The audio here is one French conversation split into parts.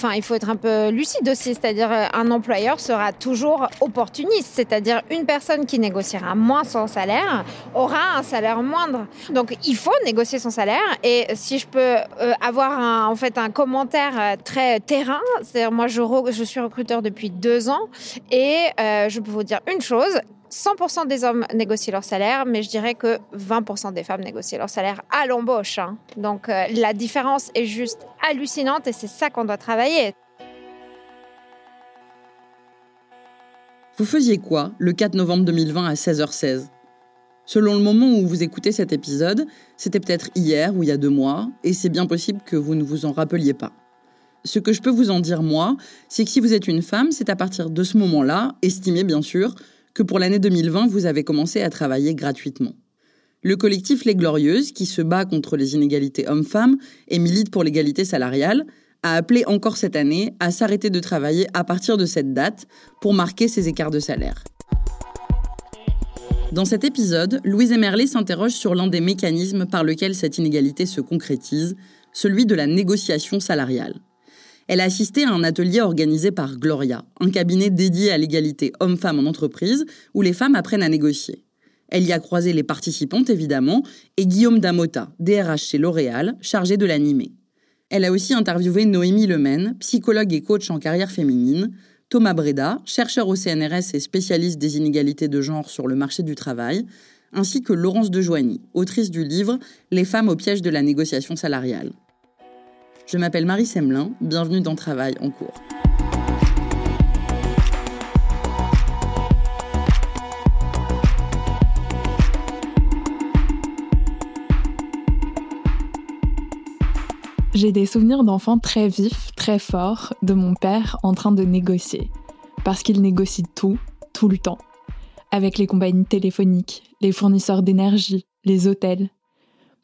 Enfin, il faut être un peu lucide aussi, c'est-à-dire euh, un employeur sera toujours opportuniste, c'est-à-dire une personne qui négociera moins son salaire aura un salaire moindre. Donc il faut négocier son salaire et si je peux euh, avoir un, en fait un commentaire euh, très terrain, c'est-à-dire moi je, je, suis recruteur depuis deux ans et je peux vous dire une chose, 100% des hommes négocient leur salaire, mais je dirais que 20% des femmes négocient leur salaire à l'embauche. Hein. Donc euh, la différence est juste hallucinante et c'est ça qu'on doit travailler. Vous faisiez quoi le 4 novembre 2020 à 16h16 Selon le moment où vous écoutez cet épisode, c'était peut-être hier ou il y a deux mois, et c'est bien possible que vous ne vous en rappeliez pas. Ce que je peux vous en dire, moi, c'est que si vous êtes une femme, c'est à partir de ce moment-là, estimé bien sûr, que pour l'année 2020, vous avez commencé à travailler gratuitement. Le collectif Les Glorieuses, qui se bat contre les inégalités hommes-femmes et milite pour l'égalité salariale, a appelé encore cette année à s'arrêter de travailler à partir de cette date pour marquer ces écarts de salaire. Dans cet épisode, Louise Emerlet s'interroge sur l'un des mécanismes par lequel cette inégalité se concrétise, celui de la négociation salariale. Elle a assisté à un atelier organisé par Gloria, un cabinet dédié à l'égalité homme-femme en entreprise, où les femmes apprennent à négocier. Elle y a croisé les participantes, évidemment, et Guillaume Damota, DRH chez L'Oréal, chargé de l'animer. Elle a aussi interviewé Noémie Lemaine, psychologue et coach en carrière féminine, Thomas Breda, chercheur au CNRS et spécialiste des inégalités de genre sur le marché du travail, ainsi que Laurence de Joigny, autrice du livre Les femmes au piège de la négociation salariale. Je m'appelle Marie Semelin, bienvenue dans Travail en cours. J'ai des souvenirs d'enfants très vifs, très forts, de mon père en train de négocier. Parce qu'il négocie tout, tout le temps. Avec les compagnies téléphoniques, les fournisseurs d'énergie, les hôtels.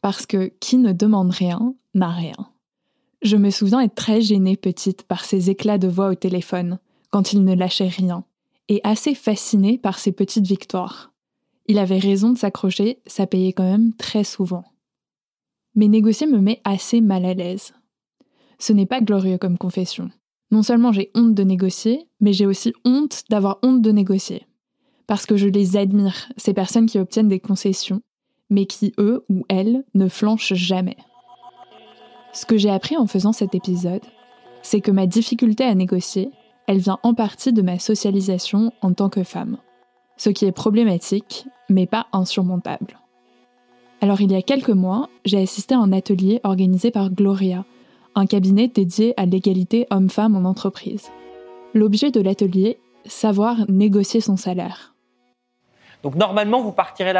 Parce que qui ne demande rien n'a rien. Je me souviens être très gênée petite par ses éclats de voix au téléphone, quand il ne lâchait rien, et assez fascinée par ses petites victoires. Il avait raison de s'accrocher, ça payait quand même très souvent. Mais négocier me met assez mal à l'aise. Ce n'est pas glorieux comme confession. Non seulement j'ai honte de négocier, mais j'ai aussi honte d'avoir honte de négocier. Parce que je les admire, ces personnes qui obtiennent des concessions, mais qui, eux ou elles, ne flanchent jamais. Ce que j'ai appris en faisant cet épisode, c'est que ma difficulté à négocier, elle vient en partie de ma socialisation en tant que femme. Ce qui est problématique, mais pas insurmontable. Alors il y a quelques mois, j'ai assisté à un atelier organisé par Gloria, un cabinet dédié à l'égalité homme-femme en entreprise. L'objet de l'atelier, savoir négocier son salaire. Donc normalement, vous, repartirez de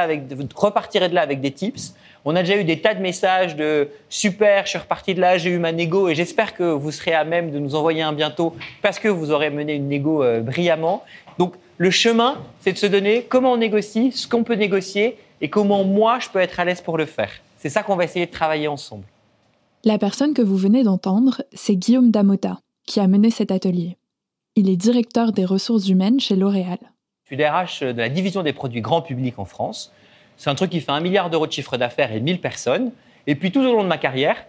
là avec des tips. On a déjà eu des tas de messages de super, je suis reparti de là, j'ai eu ma négo et j'espère que vous serez à même de nous envoyer un bientôt parce que vous aurez mené une négo euh, brillamment. Donc le chemin, c'est de se donner comment on négocie, ce qu'on peut négocier et comment moi je peux être à l'aise pour le faire. C'est ça qu'on va essayer de travailler ensemble. La personne que vous venez d'entendre, c'est Guillaume Damota, qui a mené cet atelier. Il est directeur des ressources humaines chez L'Oréal. Je suis DRH de la division des produits grand public en France. C'est un truc qui fait un milliard d'euros de chiffre d'affaires et 1000 personnes. Et puis tout au long de ma carrière,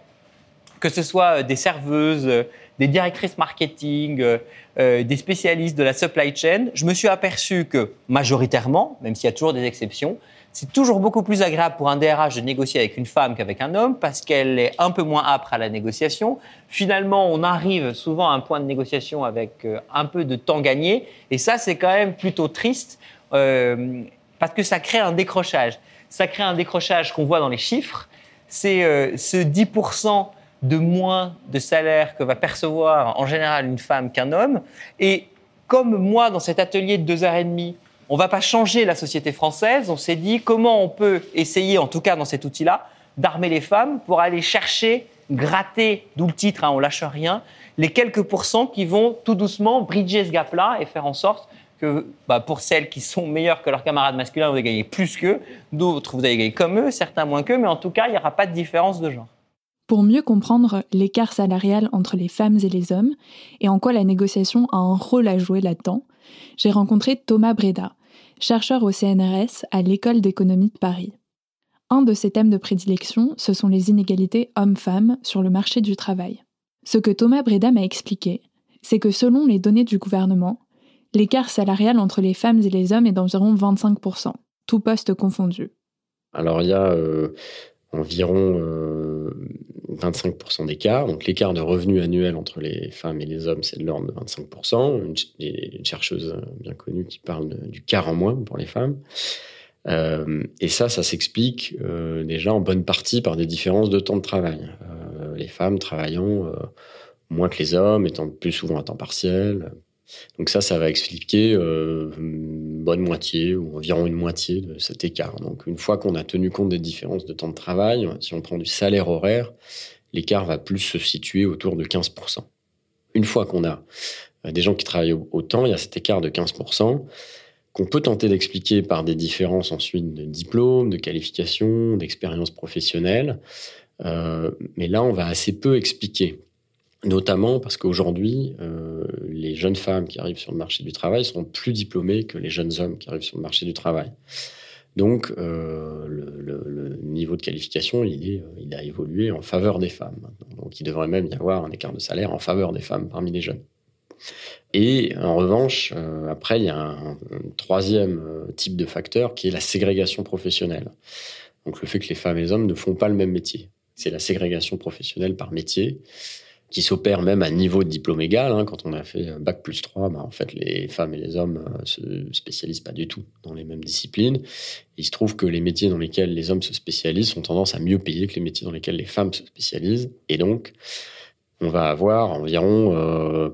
que ce soit euh, des serveuses, euh, des directrices marketing, euh, des spécialistes de la supply chain, je me suis aperçu que majoritairement, même s'il y a toujours des exceptions, c'est toujours beaucoup plus agréable pour un DRH de négocier avec une femme qu'avec un homme parce qu'elle est un peu moins âpre à la négociation. Finalement, on arrive souvent à un point de négociation avec euh, un peu de temps gagné. Et ça, c'est quand même plutôt triste euh, parce que ça crée un décrochage. Ça crée un décrochage qu'on voit dans les chiffres. C'est euh, ce 10% de moins de salaire que va percevoir en général une femme qu'un homme. Et comme moi, dans cet atelier de deux heures et demie, on ne va pas changer la société française. On s'est dit comment on peut essayer, en tout cas dans cet outil-là, d'armer les femmes pour aller chercher, gratter, d'où le titre, hein, on lâche rien, les quelques pourcents qui vont tout doucement bridger ce gap-là et faire en sorte que bah, pour celles qui sont meilleures que leurs camarades masculins, vous allez gagner plus qu'eux, d'autres vous allez gagner comme eux, certains moins qu'eux, mais en tout cas, il n'y aura pas de différence de genre. Pour mieux comprendre l'écart salarial entre les femmes et les hommes et en quoi la négociation a un rôle à jouer là-dedans, j'ai rencontré Thomas Breda, chercheur au CNRS à l'École d'économie de Paris. Un de ses thèmes de prédilection, ce sont les inégalités hommes-femmes sur le marché du travail. Ce que Thomas Breda m'a expliqué, c'est que selon les données du gouvernement, l'écart salarial entre les femmes et les hommes est d'environ 25%, tout poste confondu. Alors il y a euh, environ 25% euh, d'écart. Donc l'écart de revenus annuels entre les femmes et les hommes, c'est de l'ordre de 25%. Une, chercheuse bien connue qui parle du quart en moins pour les femmes. Euh, et ça, ça s'explique euh, déjà en bonne partie par des différences de temps de travail. les femmes travaillant moins que les hommes, étant plus souvent à temps partiel, donc ça, ça va expliquer euh, une bonne moitié ou environ une moitié de cet écart. Donc une fois qu'on a tenu compte des différences de temps de travail, si on prend du salaire horaire, l'écart va plus se situer autour de 15%. Une fois qu'on a euh, des gens qui travaillent autant, il y a cet écart de 15% qu'on peut tenter d'expliquer par des différences ensuite de diplôme, de qualification, d'expérience professionnelle. Euh, mais là, on va assez peu expliquer Notamment parce qu'aujourd'hui, euh, les jeunes femmes qui arrivent sur le marché du travail sont plus diplômées que les jeunes hommes qui arrivent sur le marché du travail. Donc, euh, le, niveau de qualification, il, est, il a évolué en faveur des femmes. Donc, il devrait même y avoir un écart de salaire en faveur des femmes parmi les jeunes. Et en revanche, euh, après, il y a un, un, troisième type de facteur qui est la ségrégation professionnelle. Donc, le fait que les femmes et les hommes ne font pas le même métier. C'est la ségrégation professionnelle par métier qui s'opère même à niveau de diplôme égal. Hein. Quand on a fait bac plus 3, bah, en fait, les femmes et les hommes euh, se spécialisent pas du tout dans les mêmes disciplines. il se trouve que les métiers dans lesquels les hommes se spécialisent sont tendance à mieux payer que les métiers dans lesquels les femmes se spécialisent. Et donc, on va avoir environ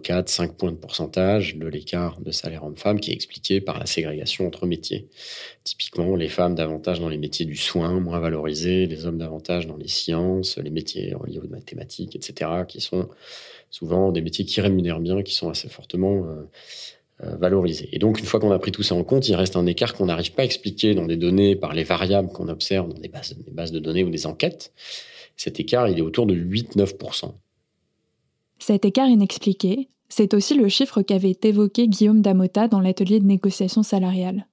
4-5 euh, points de pourcentage de l'écart de salaire homme-femme qui est expliqué par la ségrégation entre métiers. Typiquement, les femmes davantage dans les métiers du soin, moins valorisés, les hommes davantage dans les sciences, les métiers au niveau de mathématiques, etc., qui sont souvent des métiers qui rémunèrent bien, qui sont assez fortement euh, euh, valorisés. Et donc, une fois qu'on a pris tout ça en compte, il reste un écart qu'on n'arrive pas à expliquer dans des données par les variables qu'on observe dans des bases de données ou des enquêtes. Cet écart, il est autour de 8-9%. Cet écart inexpliqué, c'est aussi le chiffre qu'avait évoqué Guillaume Damota dans l'atelier de négociation salariale.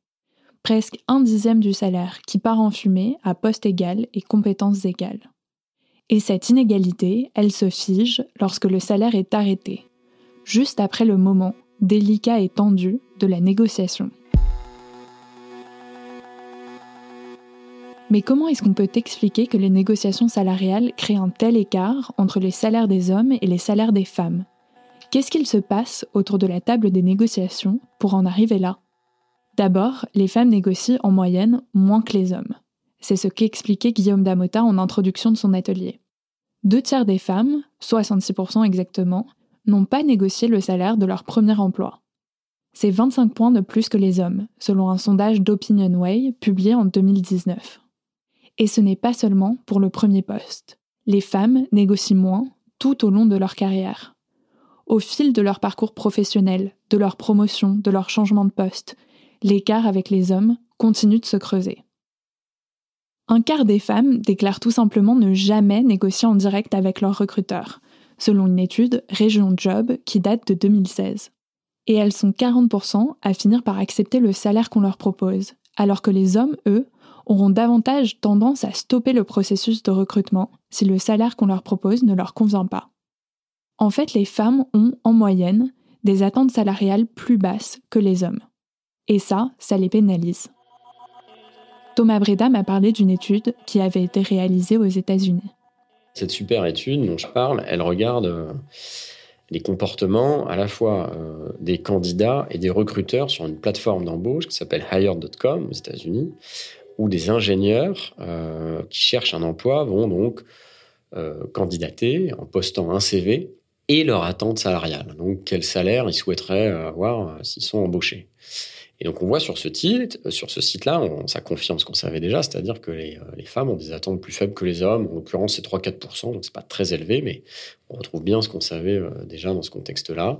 Presque un dixième du salaire qui part en fumée à poste égal et compétences égales. Et cette inégalité, elle se fige lorsque le salaire est arrêté, juste après le moment délicat et tendu de la négociation. Mais comment est-ce qu'on peut expliquer que les négociations salariales créent un tel écart entre les salaires des hommes et les salaires des femmes? Qu'est-ce qu'il se passe autour de la table des négociations pour en arriver là? D'abord, les femmes négocient en moyenne moins que les hommes. C'est ce qu'expliquait Guillaume Damota en introduction de son atelier. Deux tiers des femmes, 66% exactement, n'ont pas négocié le salaire de leur premier emploi. C'est 25 points de plus que les hommes, selon un sondage d'OpinionWay publié en 2019. Et ce n'est pas seulement pour le premier poste. Les femmes négocient moins tout au long de leur carrière. Au fil de leur parcours professionnel, de leur promotion, de leur changement de poste, l'écart avec les hommes continue de se creuser. Un quart des femmes déclarent tout simplement ne jamais négocier en direct avec leur recruteur, selon une étude Région Job qui date de 2016. Et elles sont 40% à finir par accepter le salaire qu'on leur propose, alors que les hommes, eux, auront davantage tendance à stopper le processus de recrutement si le salaire qu'on leur propose ne leur convient pas. En fait, les femmes ont, en moyenne, des attentes salariales plus basses que les hommes. Et ça, ça les pénalise. Thomas Breda m'a parlé d'une étude qui avait été réalisée aux États-Unis. Cette super étude dont je parle, elle regarde euh, les comportements à la fois euh, des candidats et des recruteurs sur une plateforme d'embauche qui s'appelle Hired.com aux États-Unis, où des ingénieurs euh, qui cherchent un emploi vont donc candidater en postant un CV et leur attente salariale. Donc quel salaire ils souhaiteraient avoir s'ils sont embauchés. Et donc on voit sur ce euh, sur ce site-là, ça confirme ce qu'on savait déjà, c'est-à-dire que les, euh, femmes ont des attentes plus faibles que les hommes. En l'occurrence, c'est 3-4%, donc c'est pas très élevé, mais on retrouve bien ce qu'on savait euh, déjà dans ce contexte-là,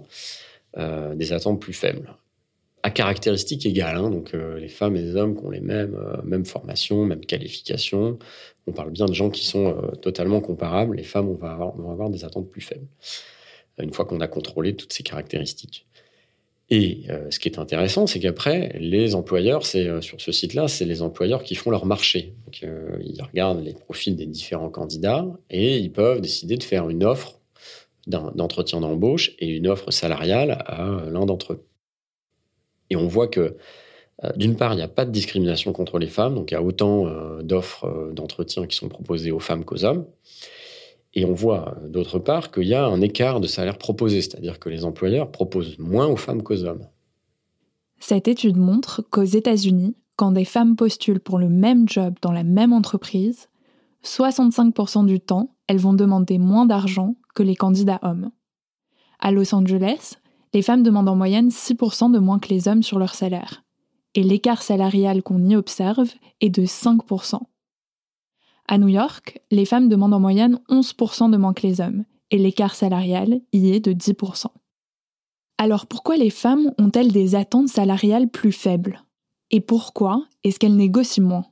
euh, des attentes plus faibles. À caractéristiques égales, hein, donc les femmes et les hommes qui ont les mêmes, mêmes formations, mêmes qualifications. On parle bien de gens qui sont totalement comparables. Les femmes, on avoir, on va avoir des attentes plus faibles, une fois qu'on a contrôlé toutes ces caractéristiques. Et euh, ce qui est intéressant, c'est qu'après, les employeurs, c'est euh, sur ce site-là, c'est les employeurs qui font leur marché. Euh, ils regardent les profils des différents candidats et ils peuvent décider de faire une offre d'entretien d'embauche et une offre salariale à l'un d'entre eux. Et on voit que, d'une part, il n'y a pas de discrimination contre les femmes, donc il y a autant d'offres d'entretien qui sont proposées aux femmes qu'aux hommes. Et on voit d'autre part qu'il y a un écart de salaire proposé, c'est-à-dire que les employeurs proposent moins aux femmes qu'aux hommes. Cette étude montre qu'aux États-Unis, quand des femmes postulent pour le même job dans la même entreprise, 65% du temps, elles vont demander moins d'argent que les candidats hommes. À Los Angeles, les femmes demandent en moyenne 6% de moins que les hommes sur leur salaire. Et l'écart salarial qu'on y observe est de 5%. À New York, les femmes demandent en moyenne 11% de moins que les hommes, et l'écart salarial y est de 10%. Alors pourquoi les femmes ont-elles des attentes salariales plus faibles? Et pourquoi est-ce qu'elles négocient moins?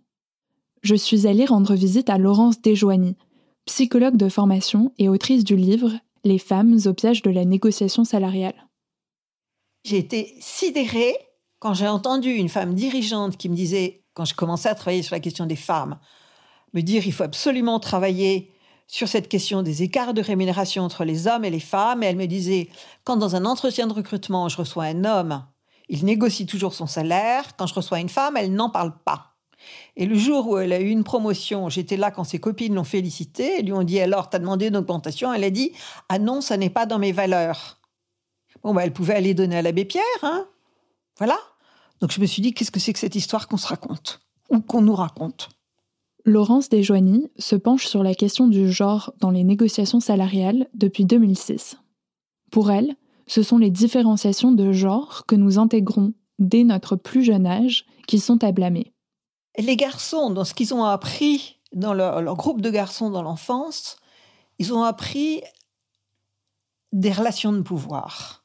Je suis allée rendre visite à Laurence Desjoigny, psychologue de formation et autrice du livre Les femmes au piège de la négociation salariale. J'ai été sidérée quand j'ai entendu une femme dirigeante qui me disait, quand je commençais à travailler sur la question des femmes, me dire il faut absolument travailler sur cette question des écarts de rémunération entre les hommes et les femmes. Et elle me disait, quand dans un entretien de recrutement, je reçois un homme, il négocie toujours son salaire. Quand je reçois une femme, elle n'en parle pas. Et le jour où elle a eu une promotion, j'étais là quand ses copines l'ont félicité, elles lui ont dit alors, t'as demandé une augmentation? Elle a dit, ah non, ça n'est pas dans mes valeurs. Bon, bah, elle pouvait aller donner à l'abbé Pierre, hein Voilà. Donc je me suis dit, qu'est-ce que c'est que cette histoire qu'on se raconte? Ou qu'on nous raconte? Laurence Desjoigny se penche sur la question du genre dans les négociations salariales depuis 2006. Pour elle, ce sont les différenciations de genre que nous intégrons dès notre plus jeune âge qui sont à blâmer. Les garçons, dans ce qu'ils ont appris dans leur, leur groupe de garçons dans l'enfance, ils ont appris des relations de pouvoir.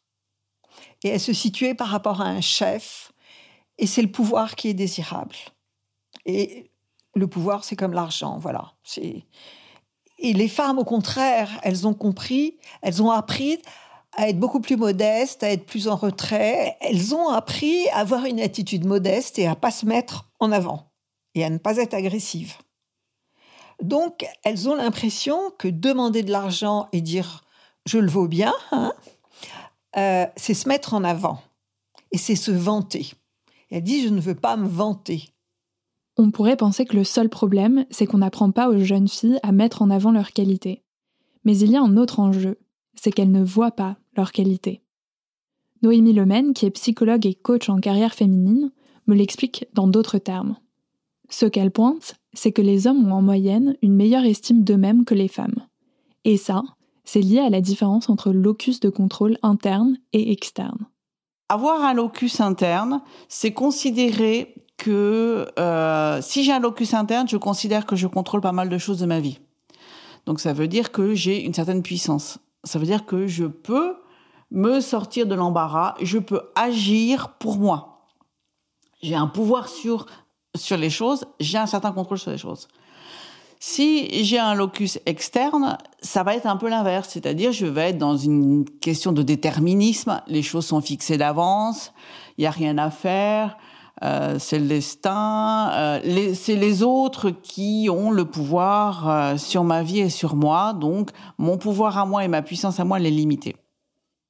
Et elles se situaient par rapport à un chef, et c'est le pouvoir qui est désirable. Et le pouvoir, c'est comme l'argent, voilà. Et les femmes, au contraire, elles ont compris, elles ont appris à être beaucoup plus modestes, à être plus en retrait. Elles ont appris à avoir une attitude modeste et à pas se mettre en avant et à ne pas être agressives. Donc, elles ont l'impression que demander de l'argent et dire je le vaux bien, hein, euh, c'est se mettre en avant et c'est se vanter. elle dit je ne veux pas me vanter. On pourrait penser que le seul problème, c'est qu'on n'apprend pas aux jeunes filles à mettre en avant leurs qualités. Mais il y a un autre enjeu, c'est qu'elles ne voient pas leurs qualités. Noémie Lemaine, qui est psychologue et coach en carrière féminine, me l'explique dans d'autres termes. Ce qu'elle pointe, c'est que les hommes ont en moyenne une meilleure estime d'eux-mêmes que les femmes. Et ça, c'est lié à la différence entre locus de contrôle interne et externe. Avoir un locus interne, c'est considérer que euh, si j'ai un locus interne, je considère que je contrôle pas mal de choses de ma vie. Donc ça veut dire que j'ai une certaine puissance. Ça veut dire que je peux me sortir de l'embarras, je peux agir pour moi. J'ai un pouvoir sur, sur les choses, j'ai un certain contrôle sur les choses. Si j'ai un locus externe, ça va être un peu l'inverse, c'est-à-dire je vais être dans une question de déterminisme, les choses sont fixées d'avance, il n'y a rien à faire, euh, c'est le destin, euh, c'est les autres qui ont le pouvoir euh, sur ma vie et sur moi, donc mon pouvoir à moi et ma puissance à moi, elle est limitée.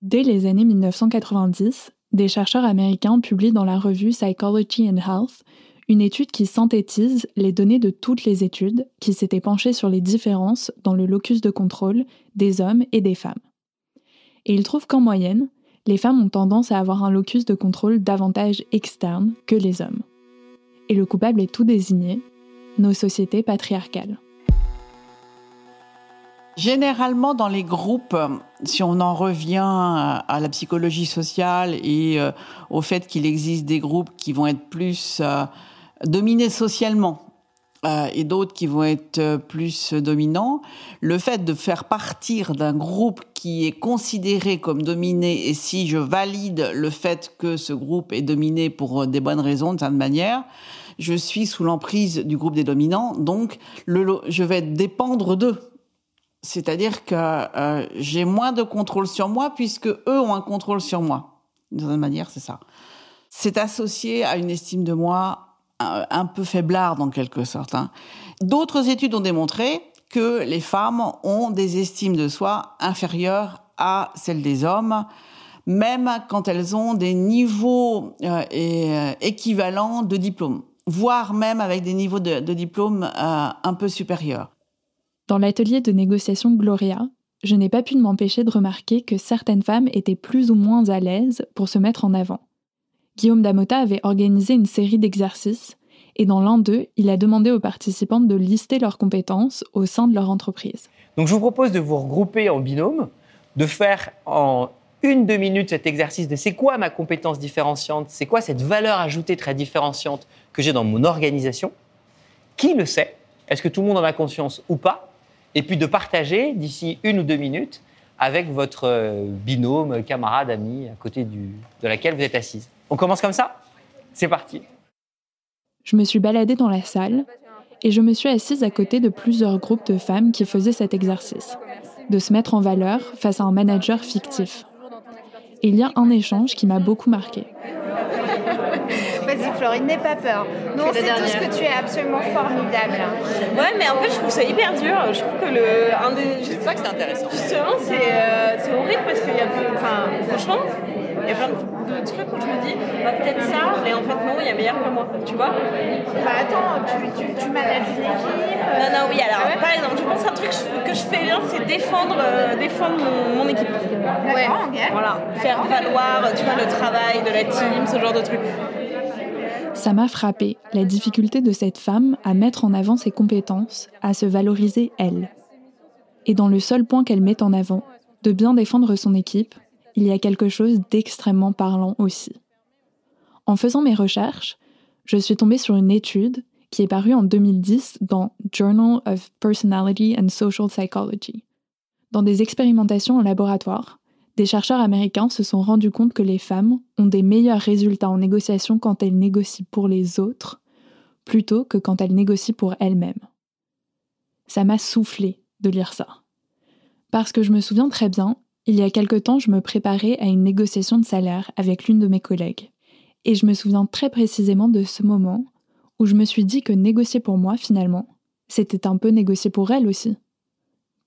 Dès les années 1990, des chercheurs américains publient dans la revue Psychology and Health une étude qui synthétise les données de toutes les études qui s'étaient penchées sur les différences dans le locus de contrôle des hommes et des femmes. Et ils trouvent qu'en moyenne, les femmes ont tendance à avoir un locus de contrôle davantage externe que les hommes. Et le coupable est tout désigné, nos sociétés patriarcales. Généralement, dans les groupes, si on en revient à la psychologie sociale et euh, au fait qu'il existe des groupes qui vont être plus euh, dominés socialement euh, et d'autres qui vont être plus dominants, le fait de faire partir d'un groupe qui est considéré comme dominé et si je valide le fait que ce groupe est dominé pour des bonnes raisons, de certaine manière, je suis sous l'emprise du groupe des dominants, donc je vais dépendre d'eux c'est-à-dire que euh, j'ai moins de contrôle sur moi puisque eux ont un contrôle sur moi. D'une certaine manière, c'est ça. C'est associé à une estime de moi euh, un, peu faiblarde en quelque sorte. Hein. D'autres études ont démontré que les femmes ont des estimes de soi inférieures à celles des hommes, même quand elles ont des niveaux euh, équivalents de diplôme, voire même avec des niveaux de, de diplôme un peu supérieurs. Dans l'atelier de négociation Gloria, je n'ai pas pu m'empêcher de remarquer que certaines femmes étaient plus ou moins à l'aise pour se mettre en avant. Guillaume Damota avait organisé une série d'exercices et dans l'un d'eux, il a demandé aux participantes de lister leurs compétences au sein de leur entreprise. Donc je vous propose de vous regrouper en binôme, de faire en une, deux minutes cet exercice de c'est quoi ma compétence différenciante, c'est quoi cette valeur ajoutée très différenciante que j'ai dans mon organisation. Qui le sait? Est-ce que tout le monde en a conscience ou pas? Et puis de partager d'ici une ou deux minutes avec votre euh, binôme, camarade, ami, à côté de laquelle vous êtes assise. On commence comme ça? C'est parti. Je me suis baladée dans la salle et je me suis assise à côté de plusieurs groupes de femmes qui faisaient cet exercice, de se mettre en valeur face à un manager fictif. Et il y a un échange qui m'a beaucoup marqué. Vas-y Florine, n'aie pas peur. Nous on sait tous que tu es absolument formidable. Ouais, mais en fait je trouve ça hyper dur. Je trouve que le un des. C'est ça que c'est intéressant. Justement, c'est euh, horrible parce qu'il y a. Enfin, franchement, il y a plein de trucs où je me dis, bah, peut-être ça, mais en fait non, il y a meilleur que moi, tu vois Bah attends, tu, tu, tu manages une équipe Non, non, oui, alors par exemple, je pense un truc que je fais bien, c'est défendre, euh, défendre mon, équipe. Ouais, Voilà, faire valoir, tu vois, le travail de la team, ce genre de trucs. Ça m'a frappé, la difficulté de cette femme à mettre en avant ses compétences, à se valoriser elle. Et dans le seul point qu'elle met en avant, de bien défendre son équipe, il y a quelque chose d'extrêmement parlant aussi. En faisant mes recherches, je suis tombée sur une étude qui est parue en 2010 dans Journal of Personality and Social Psychology. Dans des expérimentations en laboratoire, des chercheurs américains se sont rendus compte que les femmes ont des meilleurs résultats en négociation quand elles négocient pour les autres plutôt que quand elles négocient pour elles-mêmes. Ça m'a soufflé de lire ça. Parce que je me souviens très bien, il y a quelque temps, je me préparais à une négociation de salaire avec l'une de mes collègues. Et je me souviens très précisément de ce moment où je me suis dit que négocier pour moi, finalement, c'était un peu négocier pour elle aussi.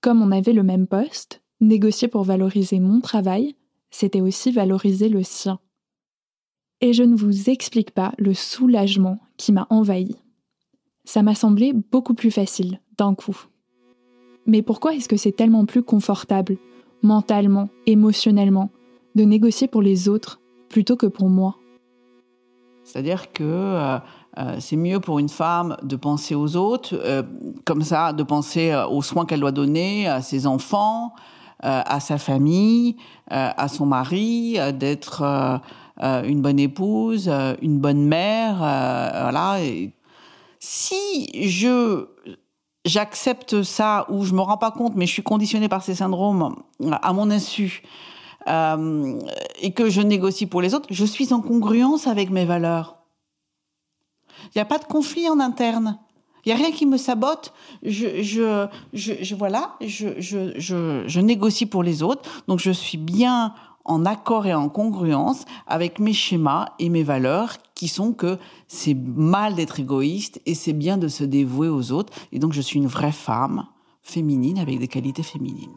Comme on avait le même poste, Négocier pour valoriser mon travail, c'était aussi valoriser le sien. Et je ne vous explique pas le soulagement qui m'a envahi. Ça m'a semblé beaucoup plus facile d'un coup. Mais pourquoi est-ce que c'est tellement plus confortable, mentalement, émotionnellement, de négocier pour les autres plutôt que pour moi C'est-à-dire que euh, euh, c'est mieux pour une femme de penser aux autres, euh, comme ça, de penser aux soins qu'elle doit donner à ses enfants, à sa famille, à son mari, d'être une bonne épouse, une bonne mère, voilà. si je j'accepte ça ou je me rends pas compte, mais je suis conditionnée par ces syndromes à mon insu euh, et que je négocie pour les autres, je suis en congruence avec mes valeurs. Il n'y a pas de conflit en interne. Il n'y a rien qui me sabote. Je, je, je, je voilà, je, je, je, je négocie pour les autres. Donc je suis bien en accord et en congruence avec mes schémas et mes valeurs qui sont que c'est mal d'être égoïste et c'est bien de se dévouer aux autres. Et donc je suis une vraie femme féminine avec des qualités féminines.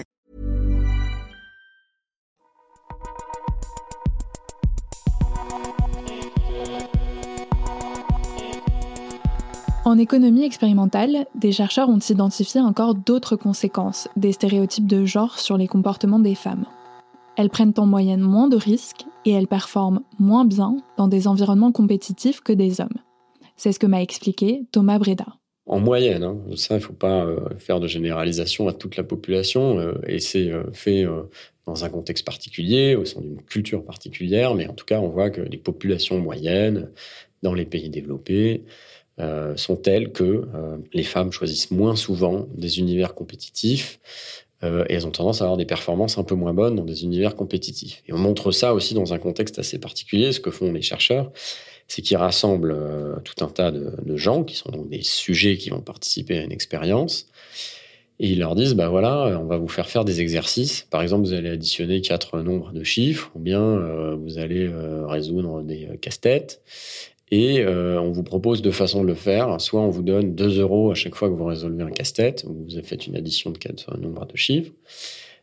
En économie expérimentale, des chercheurs ont identifié encore d'autres conséquences des stéréotypes de genre sur les comportements des femmes. Elles prennent en moyenne moins de risques et elles performent moins bien dans des environnements compétitifs que des hommes. C'est ce que m'a expliqué Thomas Breda. En moyenne, hein. ça, il ne faut pas euh, faire de généralisation à toute la population, euh, et c'est euh, fait dans un contexte particulier, au sein d'une culture particulière, mais en tout cas, on voit que les populations moyennes dans les pays développés sont telles que les femmes choisissent moins souvent des univers compétitifs, et elles ont tendance à avoir des performances un peu moins bonnes dans des univers compétitifs. Et on montre ça aussi dans un contexte assez particulier, ce que font les chercheurs, c'est qu'ils rassemblent euh, tout un tas de, gens qui sont donc des sujets qui vont participer à une expérience. Et ils leur disent, bah voilà, on va vous faire faire des exercices. Par exemple, vous allez additionner quatre nombres de chiffres, ou bien euh, vous allez euh, résoudre des casse-têtes. Et on vous propose deux façons de le faire. Soit on vous donne 2 euros à chaque fois que vous résolvez un casse-tête, ou vous faites une addition de quatre nombres de chiffres.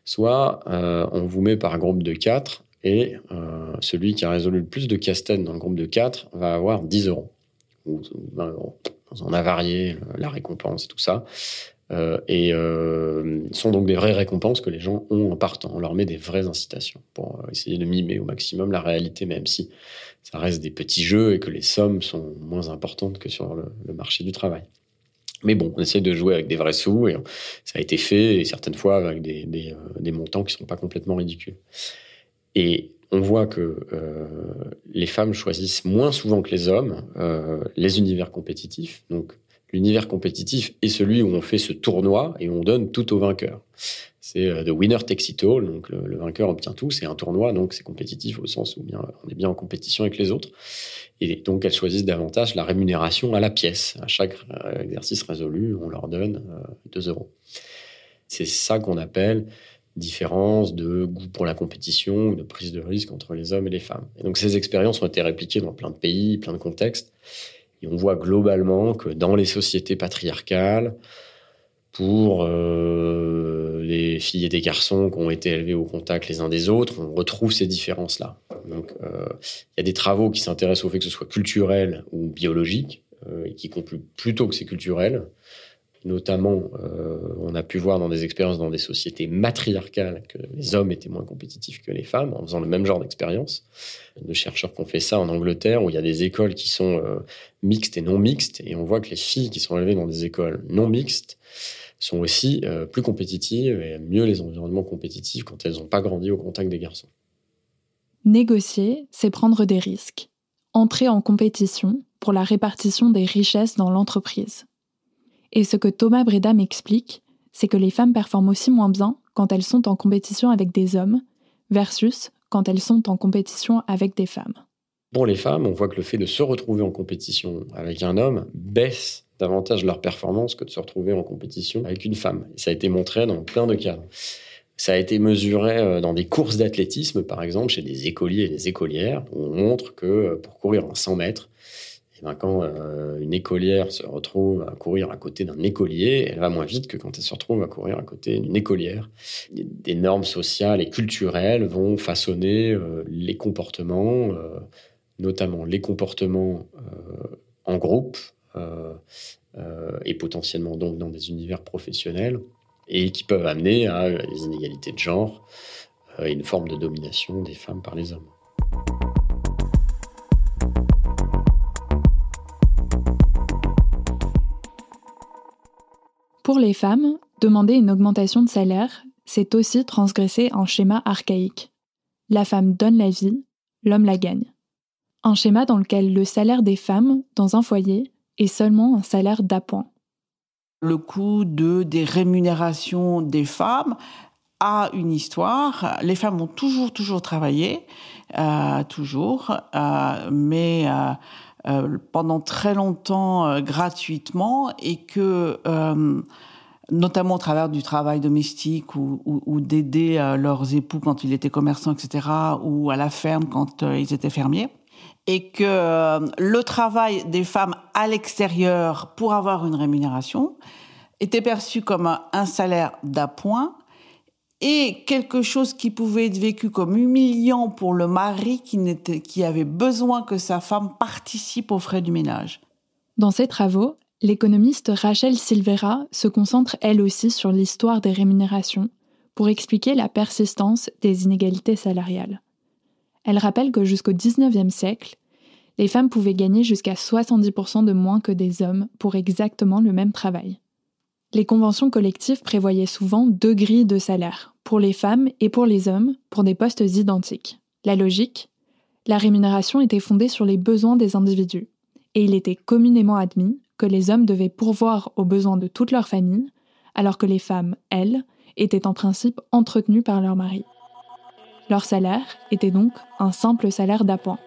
Soit on vous met par groupe de quatre et euh, celui qui a résolu le plus de casse-tête dans le groupe de 4 va avoir 10 euros. Ou 20 euros. On a varié la récompense et tout ça. Euh, et euh, sont donc des vraies récompenses que les gens ont en partant. On leur met des vraies incitations pour euh, essayer de mimer au maximum la réalité, même si ça reste des petits jeux et que les sommes sont moins importantes que sur le, marché du travail. Mais bon, on essaie de jouer avec des vrais sous et ça a été fait, et certaines fois avec des, montants qui ne sont pas complètement ridicules. Et on voit que les femmes choisissent moins souvent que les hommes les univers compétitifs. Donc, l'univers compétitif est celui où on fait ce tournoi et on donne tout au vainqueur. C'est euh, the winner takes it all, donc le, vainqueur obtient tout. C'est un tournoi, donc c'est compétitif au sens où bien, on est bien en compétition avec les autres. Et donc, elles choisissent davantage la rémunération à la pièce. À chaque exercice résolu, on leur donne 2 euros. C'est ça qu'on appelle différence de goût pour la compétition de prise de risque entre les hommes et les femmes. Et donc ces expériences ont été répliquées dans plein de pays, plein de contextes. Et on voit globalement que dans les sociétés patriarcales, pour euh, les filles et des garçons qui ont été élevés au contact les uns des autres, on retrouve ces différences-là. Donc euh, il y a des travaux qui s'intéressent au fait que ce soit culturel ou biologique, euh, et qui concluent plutôt que c'est culturel. Notamment, euh, on a pu voir dans des expériences dans des sociétés matriarcales que les hommes étaient moins compétitifs que les femmes en faisant le même genre d'expérience. De chercheurs qui ont fait ça en Angleterre, où il y a des écoles qui sont euh, mixtes et non mixtes, et on voit que les filles qui sont élevées dans des écoles non mixtes sont aussi euh, plus compétitives et mieux les environnements compétitifs quand elles n'ont pas grandi au contact des garçons. Négocier, c'est prendre des risques. Entrer en compétition pour la répartition des richesses dans l'entreprise. Et ce que Thomas Breda m'explique, c'est que les femmes performent aussi moins bien quand elles sont en compétition avec des hommes versus quand elles sont en compétition avec des femmes. Pour les femmes, on voit que le fait de se retrouver en compétition avec un homme baisse davantage leur performance que de se retrouver en compétition avec une femme. Ça a été montré dans plein de cas. Ça a été mesuré euh, dans des courses d'athlétisme, par exemple, chez des écoliers et des écolières, où on montre que euh, pour courir en 100 mètres, Ben, quand euh, une écolière se retrouve à courir à côté d'un écolier, elle va moins vite que quand elle se retrouve à courir à côté d'une écolière. Des normes sociales et culturelles vont façonner euh, les comportements, euh, notamment les comportements en groupe et potentiellement donc dans des univers professionnels, et qui peuvent amener à des inégalités de genre et une forme de domination des femmes par les hommes. Pour les femmes, demander une augmentation de salaire, c'est aussi transgresser un schéma archaïque. La femme donne la vie, l'homme la gagne. Un schéma dans lequel le salaire des femmes dans un foyer est seulement un salaire d'appoint. Le coût de, des rémunérations des femmes a une histoire. Les femmes ont toujours, toujours travaillé, euh, toujours, euh, mais euh, pendant très longtemps euh, gratuitement et que euh, notamment au travers du travail domestique ou, d'aider leurs époux quand ils étaient commerçants, etc., ou à la ferme quand ils étaient fermiers. Et que le travail des femmes à l'extérieur pour avoir une rémunération était perçu comme un salaire d'appoint et quelque chose qui pouvait être vécu comme humiliant pour le mari qui, avait besoin que sa femme participe aux frais du ménage. Dans ses travaux, l'économiste Rachel Silvera se concentre elle aussi sur l'histoire des rémunérations pour expliquer la persistance des inégalités salariales. Elle rappelle que jusqu'au XIXe siècle, les femmes pouvaient gagner jusqu'à 70% de moins que des hommes pour exactement le même travail. Les conventions collectives prévoyaient souvent deux grilles de salaire, pour les femmes et pour les hommes, pour des postes identiques. La logique? La rémunération était fondée sur les besoins des individus, et il était communément admis que les hommes devaient pourvoir aux besoins de toute leur famille, alors que les femmes, elles, étaient en principe entretenues par leur mari. Leur salaire était donc un simple salaire d'appoint.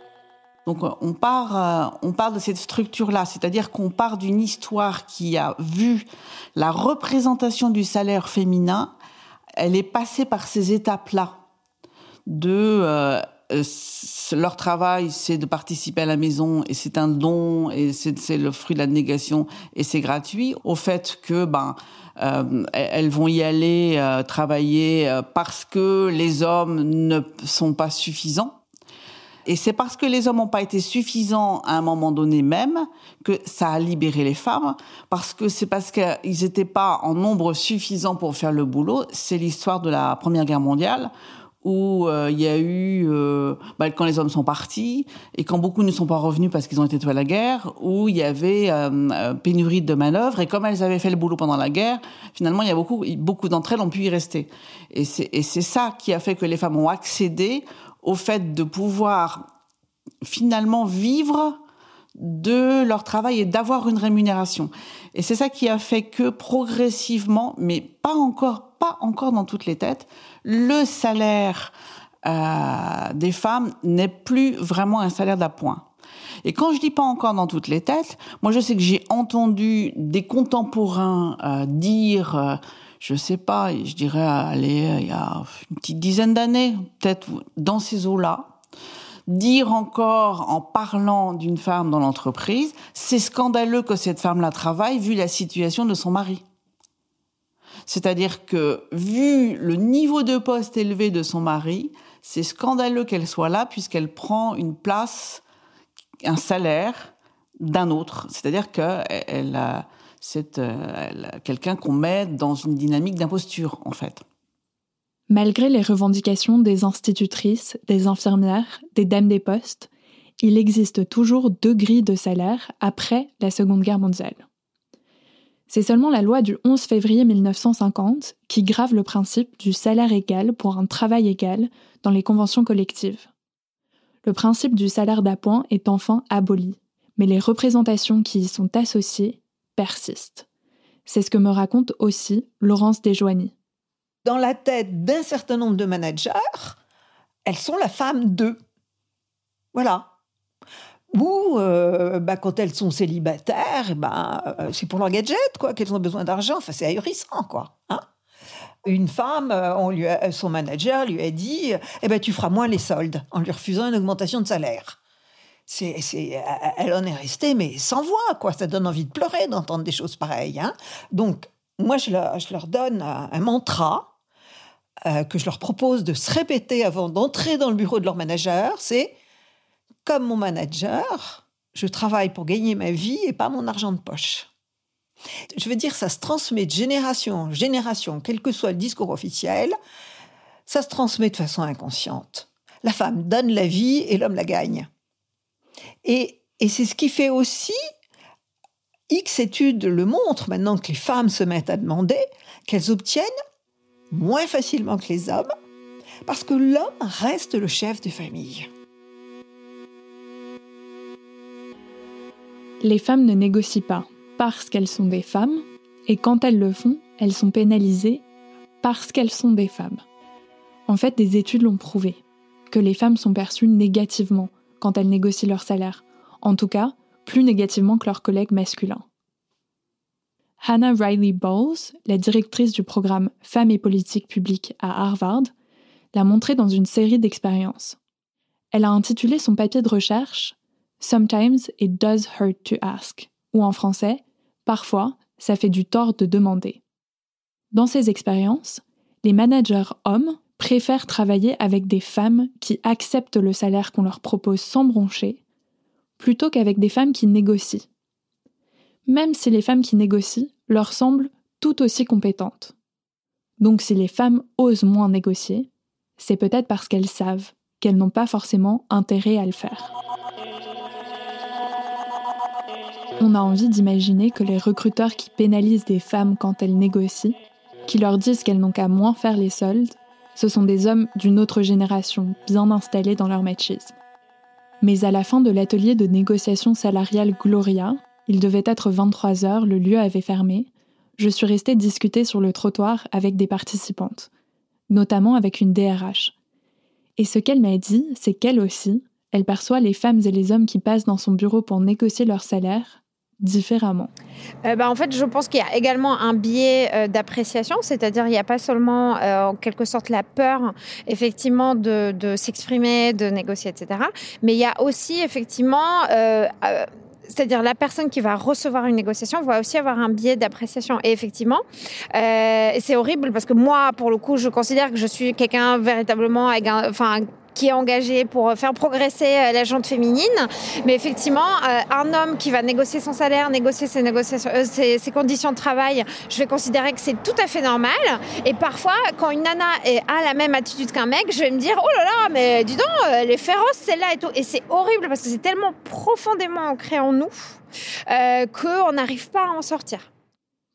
Donc euh, on part, euh, on part de cette structure-là, c'est-à-dire qu'on part d'une histoire qui a vu la représentation du salaire féminin, elle est passée par ces étapes-là de euh, leur travail, c'est de participer à la maison et c'est un don et c'est le fruit de la négation et c'est gratuit. Au fait que ben elles vont y aller travailler parce que les hommes ne sont pas suffisants et c'est parce que les hommes n'ont pas été suffisants à un moment donné même que ça a libéré les femmes, parce que c'est parce qu'ils n'étaient pas en nombre suffisant pour faire le boulot. C'est l'histoire de la Première Guerre mondiale où euh, il y a eu euh, bah, quand les hommes sont partis et quand beaucoup ne sont pas revenus parce qu'ils ont été tués à la guerre, où il y avait euh, pénurie de manœuvres et comme elles avaient fait le boulot pendant la guerre, finalement il y a beaucoup beaucoup d'entre elles ont pu y rester. Et c'est ça qui a fait que les femmes ont accédé au fait de pouvoir finalement vivre de leur travail et d'avoir une rémunération. Et c'est ça qui a fait que progressivement, mais pas encore, pas encore dans toutes les têtes, le salaire euh, des femmes n'est plus vraiment un salaire d'appoint. Et quand je dis pas encore dans toutes les têtes, moi je sais que j'ai entendu des contemporains euh, dire euh, je sais pas, je dirais, aller il y a une petite dizaine d'années, peut-être dans ces eaux-là, dire encore en parlant d'une femme dans l'entreprise, c'est scandaleux que cette femme-là travaille vu la situation de son mari. C'est-à-dire que, vu le niveau de poste élevé de son mari, c'est scandaleux qu'elle soit là puisqu'elle prend une place, un salaire d'un autre. C'est-à-dire qu'elle a c'est euh, quelqu'un qu'on met dans une dynamique d'imposture, en fait. Malgré les revendications des institutrices, des infirmières, des dames des postes, il existe toujours deux grilles de salaire après la Seconde Guerre mondiale. C'est seulement la loi du 11 février 1950 qui grave le principe du salaire égal pour un travail égal dans les conventions collectives. Le principe du salaire d'appoint est enfin aboli, mais les représentations qui y sont associées persiste. C'est ce que me raconte aussi Laurence Desjoigny. Dans la tête d'un certain nombre de managers, elles sont la femme d'eux. Voilà. Ou euh, bah, quand elles sont célibataires, bah, c'est pour leur gadget, quoi, qu'elles ont besoin d'argent. Enfin, c'est ahurissant, quoi. Hein. une femme, euh, son manager lui a dit eh ben, Tu feras moins les soldes en lui refusant une augmentation de salaire. c'est, elle en est restée, mais sans voix, quoi. Ça donne envie de pleurer d'entendre des choses pareilles. Hein. Donc, moi, je leur, donne un, mantra que je leur propose de se répéter avant d'entrer dans le bureau de leur manager. C'est comme mon manager, je travaille pour gagner ma vie et pas mon argent de poche. Je veux dire, ça se transmet de génération en génération, quel que soit le discours officiel, ça se transmet de façon inconsciente. La femme donne la vie et l'homme la gagne. Et, c'est ce qui fait aussi, X études le montrent maintenant que les femmes se mettent à demander, qu'elles obtiennent moins facilement que les hommes, parce que l'homme reste le chef de famille. Les femmes ne négocient pas parce qu'elles sont des femmes, et quand elles le font, elles sont pénalisées parce qu'elles sont des femmes. En fait, des études l'ont prouvé, que les femmes sont perçues négativement quand elles négocient leur salaire, en tout cas plus négativement que leurs collègues masculins. Hannah Riley Bowles, la directrice du programme Femmes et politique publique à Harvard, l'a montré dans une série d'expériences. Elle a intitulé son papier de recherche Sometimes it does hurt to ask, ou en français, parfois ça fait du tort de demander. Dans ces expériences, les managers hommes préfèrent travailler avec des femmes qui acceptent le salaire qu'on leur propose sans broncher, plutôt qu'avec des femmes qui négocient. Même si les femmes qui négocient leur semblent tout aussi compétentes. Donc si les femmes osent moins négocier, c'est peut-être parce qu'elles savent qu'elles n'ont pas forcément intérêt à le faire. On a envie d'imaginer que les recruteurs qui pénalisent des femmes quand elles négocient, qui leur disent qu'elles n'ont qu'à moins faire les soldes, ce sont des hommes d'une autre génération, bien installés dans leur machisme. Mais à la fin de l'atelier de négociation salariale Gloria, il devait être 23 heures, le lieu avait fermé, je suis restée discuter sur le trottoir avec des participantes, notamment avec une DRH. Et ce qu'elle m'a dit, c'est qu'elle aussi, elle perçoit les femmes et les hommes qui passent dans son bureau pour négocier leur salaire différemment euh, bah, En fait, je pense qu'il y a également un biais euh, d'appréciation, c'est-à-dire il n'y a pas seulement euh, en quelque sorte la peur effectivement de, de s'exprimer, de négocier, etc. Mais il y a aussi effectivement c'est-à-dire la personne qui va recevoir une négociation va aussi avoir un biais d'appréciation. Et effectivement, c'est horrible parce que moi, pour le coup, je considère que je suis quelqu'un véritablement enfin, qui est engagé pour faire progresser euh, la jante féminine. Mais effectivement, euh, un homme qui va négocier son salaire, négocier ses, euh, conditions de travail, je vais considérer que c'est tout à fait normal. Et parfois, quand une nana a la même attitude qu'un mec, je vais me dire, oh là là, mais dis donc, elle est féroce celle-là et tout. Et c'est horrible parce que c'est tellement profondément ancré en nous euh, qu'on n'arrive pas à en sortir.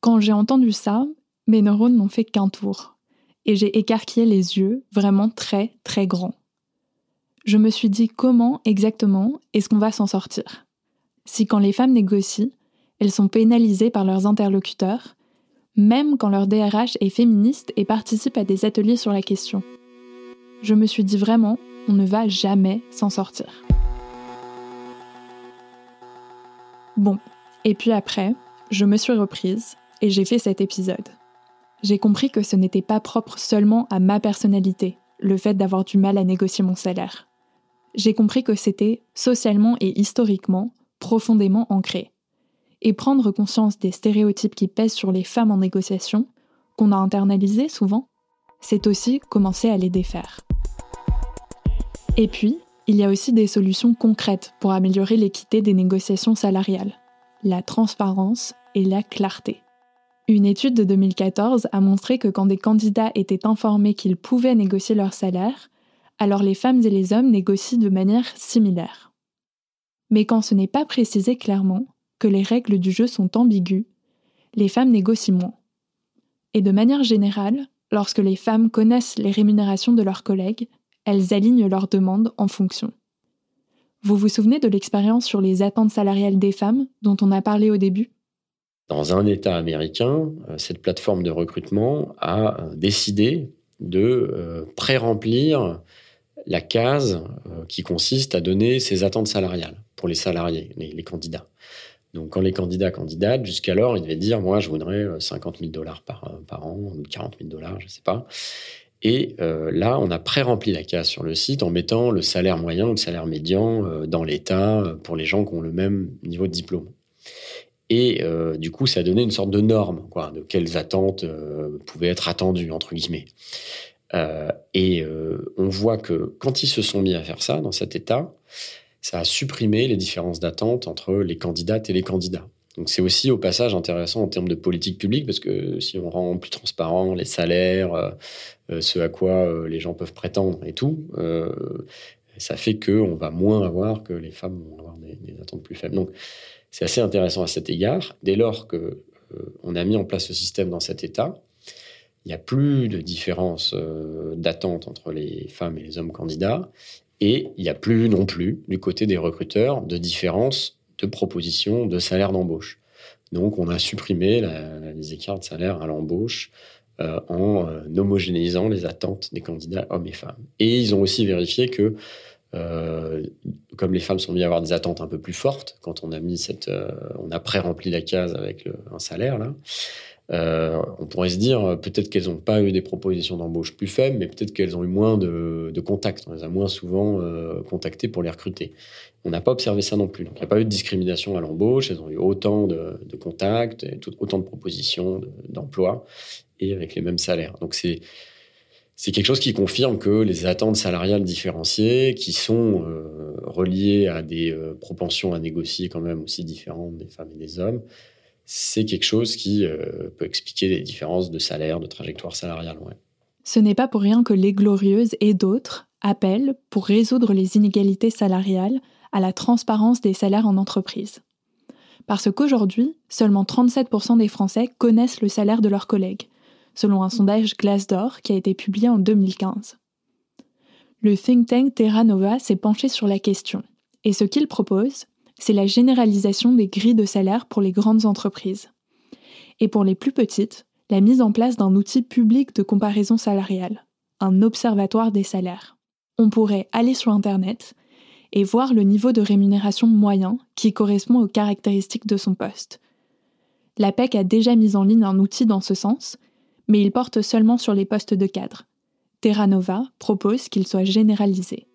Quand j'ai entendu ça, mes neurones n'ont fait qu'un tour. Et j'ai écarquillé les yeux, vraiment très, très grands je me suis dit comment exactement est-ce qu'on va s'en sortir? Si quand les femmes négocient, elles sont pénalisées par leurs interlocuteurs, même quand leur DRH est féministe et participe à des ateliers sur la question. Je me suis dit vraiment, on ne va jamais s'en sortir. Bon, et puis après, je me suis reprise et j'ai fait cet épisode. J'ai compris que ce n'était pas propre seulement à ma personnalité, le fait d'avoir du mal à négocier mon salaire j'ai compris que c'était socialement et historiquement profondément ancré. Et prendre conscience des stéréotypes qui pèsent sur les femmes en négociation, qu'on a internalisés souvent, c'est aussi commencer à les défaire. Et puis, il y a aussi des solutions concrètes pour améliorer l'équité des négociations salariales, la transparence et la clarté. Une étude de 2014 a montré que quand des candidats étaient informés qu'ils pouvaient négocier leur salaire, alors les femmes et les hommes négocient de manière similaire. Mais quand ce n'est pas précisé clairement, que les règles du jeu sont ambiguës, les femmes négocient moins. Et de manière générale, lorsque les femmes connaissent les rémunérations de leurs collègues, elles alignent leurs demandes en fonction. Vous vous souvenez de l'expérience sur les attentes salariales des femmes dont on a parlé au début? Dans un État américain, euh, cette plateforme de recrutement a euh, décidé de euh, pré-remplir la case euh, qui consiste à donner ses attentes salariales pour les salariés, les, candidats. Donc, quand les candidats candidatent, jusqu'alors, ils devaient dire Moi, je voudrais 50 euh, 000 dollars par, euh, an, 40 000 dollars, je ne sais pas. Et là, on a pré-rempli la case sur le site en mettant le salaire moyen ou le salaire médian dans l'État pour les gens qui ont le même niveau de diplôme. Et du coup, ça a donné une sorte de norme, quoi, de quelles attentes pouvaient être attendues, entre guillemets. Et on voit que quand ils se sont mis à faire ça dans cet État, ça a supprimé les différences d'attente entre les candidates et les candidats. Donc c'est aussi au passage intéressant en termes de politique publique parce que si on rend plus transparent les salaires, euh, euh, ce à quoi euh, les gens peuvent prétendre et tout, ça fait qu'on va moins avoir que les femmes vont avoir des, attentes plus faibles. Donc c'est assez intéressant à cet égard. Dès lors que on a mis en place ce système dans cet état, il n'y a plus de différence d'attente entre les femmes et les hommes candidats. Et il n'y a plus non plus, du côté des recruteurs, de différence de propositions de salaire d'embauche. Donc, on a supprimé les écarts de salaire à l'embauche euh, en euh, homogénéisant les attentes des candidats hommes et femmes. Et ils ont aussi vérifié que, euh, comme les femmes sont mises à avoir des attentes un peu plus fortes, quand on a mis cette, on a pré-rempli la case avec un salaire là, euh, on pourrait se dire euh, peut-être qu'elles n'ont pas eu des propositions d'embauche plus faibles, mais peut-être qu'elles ont eu moins de, contacts. On les a moins souvent euh, contactées pour les recruter. On n'a pas observé ça non plus. Il n'y a pas eu de discrimination à l'embauche. Elles ont eu autant de, contacts, autant de propositions d'emploi et avec les mêmes salaires. Donc c'est c'est quelque chose qui confirme que les attentes salariales différenciées, qui sont reliées à des propensions à négocier quand même aussi différentes des femmes et des hommes, c'est quelque chose qui euh, peut expliquer les différences de salaire, de trajectoire salariale. Ce n'est pas pour rien que les Glorieuses et d'autres appellent, pour résoudre les inégalités salariales, à la transparence des salaires en entreprise. Parce qu'aujourd'hui, seulement 37% des Français connaissent le salaire de leurs collègues, selon un sondage Glassdoor qui a été publié en 2015. Le think tank Terra Nova s'est penché sur la question, et ce qu'il propose, c'est la généralisation des grilles de salaire pour les grandes entreprises. Et pour les plus petites, la mise en place d'un outil public de comparaison salariale, un observatoire des salaires. On pourrait aller sur Internet et voir le niveau de rémunération moyen qui correspond aux caractéristiques de son poste. La PEC a déjà mis en ligne un outil dans ce sens, mais il porte seulement sur les postes de cadre. Terra Nova propose qu'il soit généralisé.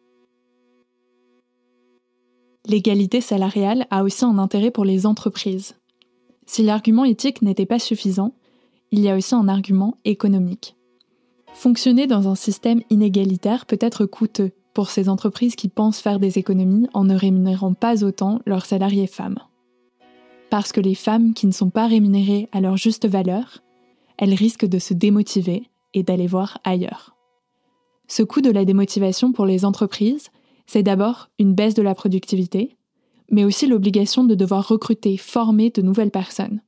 L'égalité salariale a aussi un intérêt pour les entreprises. Si l'argument éthique n'était pas suffisant, il y a aussi un argument économique. Fonctionner dans un système inégalitaire peut être coûteux pour ces entreprises qui pensent faire des économies en ne rémunérant pas autant leurs salariés femmes. Parce que les femmes qui ne sont pas rémunérées à leur juste valeur, elles risquent de se démotiver et d'aller voir ailleurs. Ce coût de la démotivation pour les entreprises c'est d'abord une baisse de la productivité, mais aussi l'obligation de devoir recruter, former de nouvelles personnes.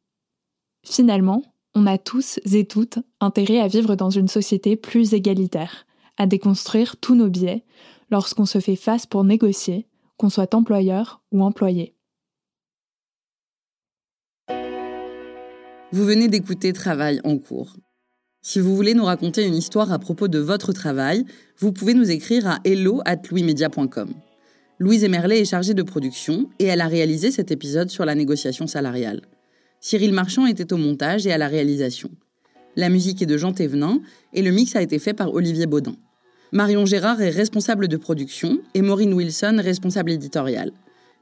Finalement, on a tous et toutes intérêt à vivre dans une société plus égalitaire, à déconstruire tous nos biais lorsqu'on se fait face pour négocier, qu'on soit employeur ou employé. Vous venez d'écouter Travail en cours, si vous voulez nous raconter une histoire à propos de votre travail, vous pouvez nous écrire à hello@louismedia.com. Louise Emerlet est chargée de production et elle a réalisé cet épisode sur la négociation salariale. Cyril Marchand était au montage et à la réalisation. La musique est de Jean Thévenin et le mix a été fait par Olivier Baudin. Marion Gérard est responsable de production et Maureen Wilson responsable éditoriale.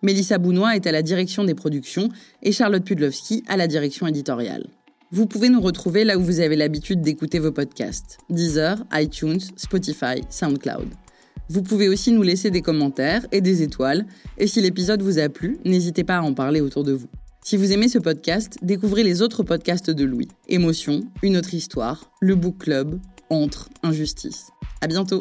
Mélissa Bounois est à la direction des productions et Charlotte Pudlowski à la direction éditoriale. Vous pouvez nous retrouver là où vous avez l'habitude d'écouter vos podcasts Deezer, iTunes, Spotify, SoundCloud. Vous pouvez aussi nous laisser des commentaires et des étoiles, et si l'épisode vous a plu, n'hésitez pas à en parler autour de vous. Si vous aimez ce podcast, découvrez les autres podcasts de Louis Émotion, Une autre histoire, Le Book Club, Entre, Injustice. À bientôt!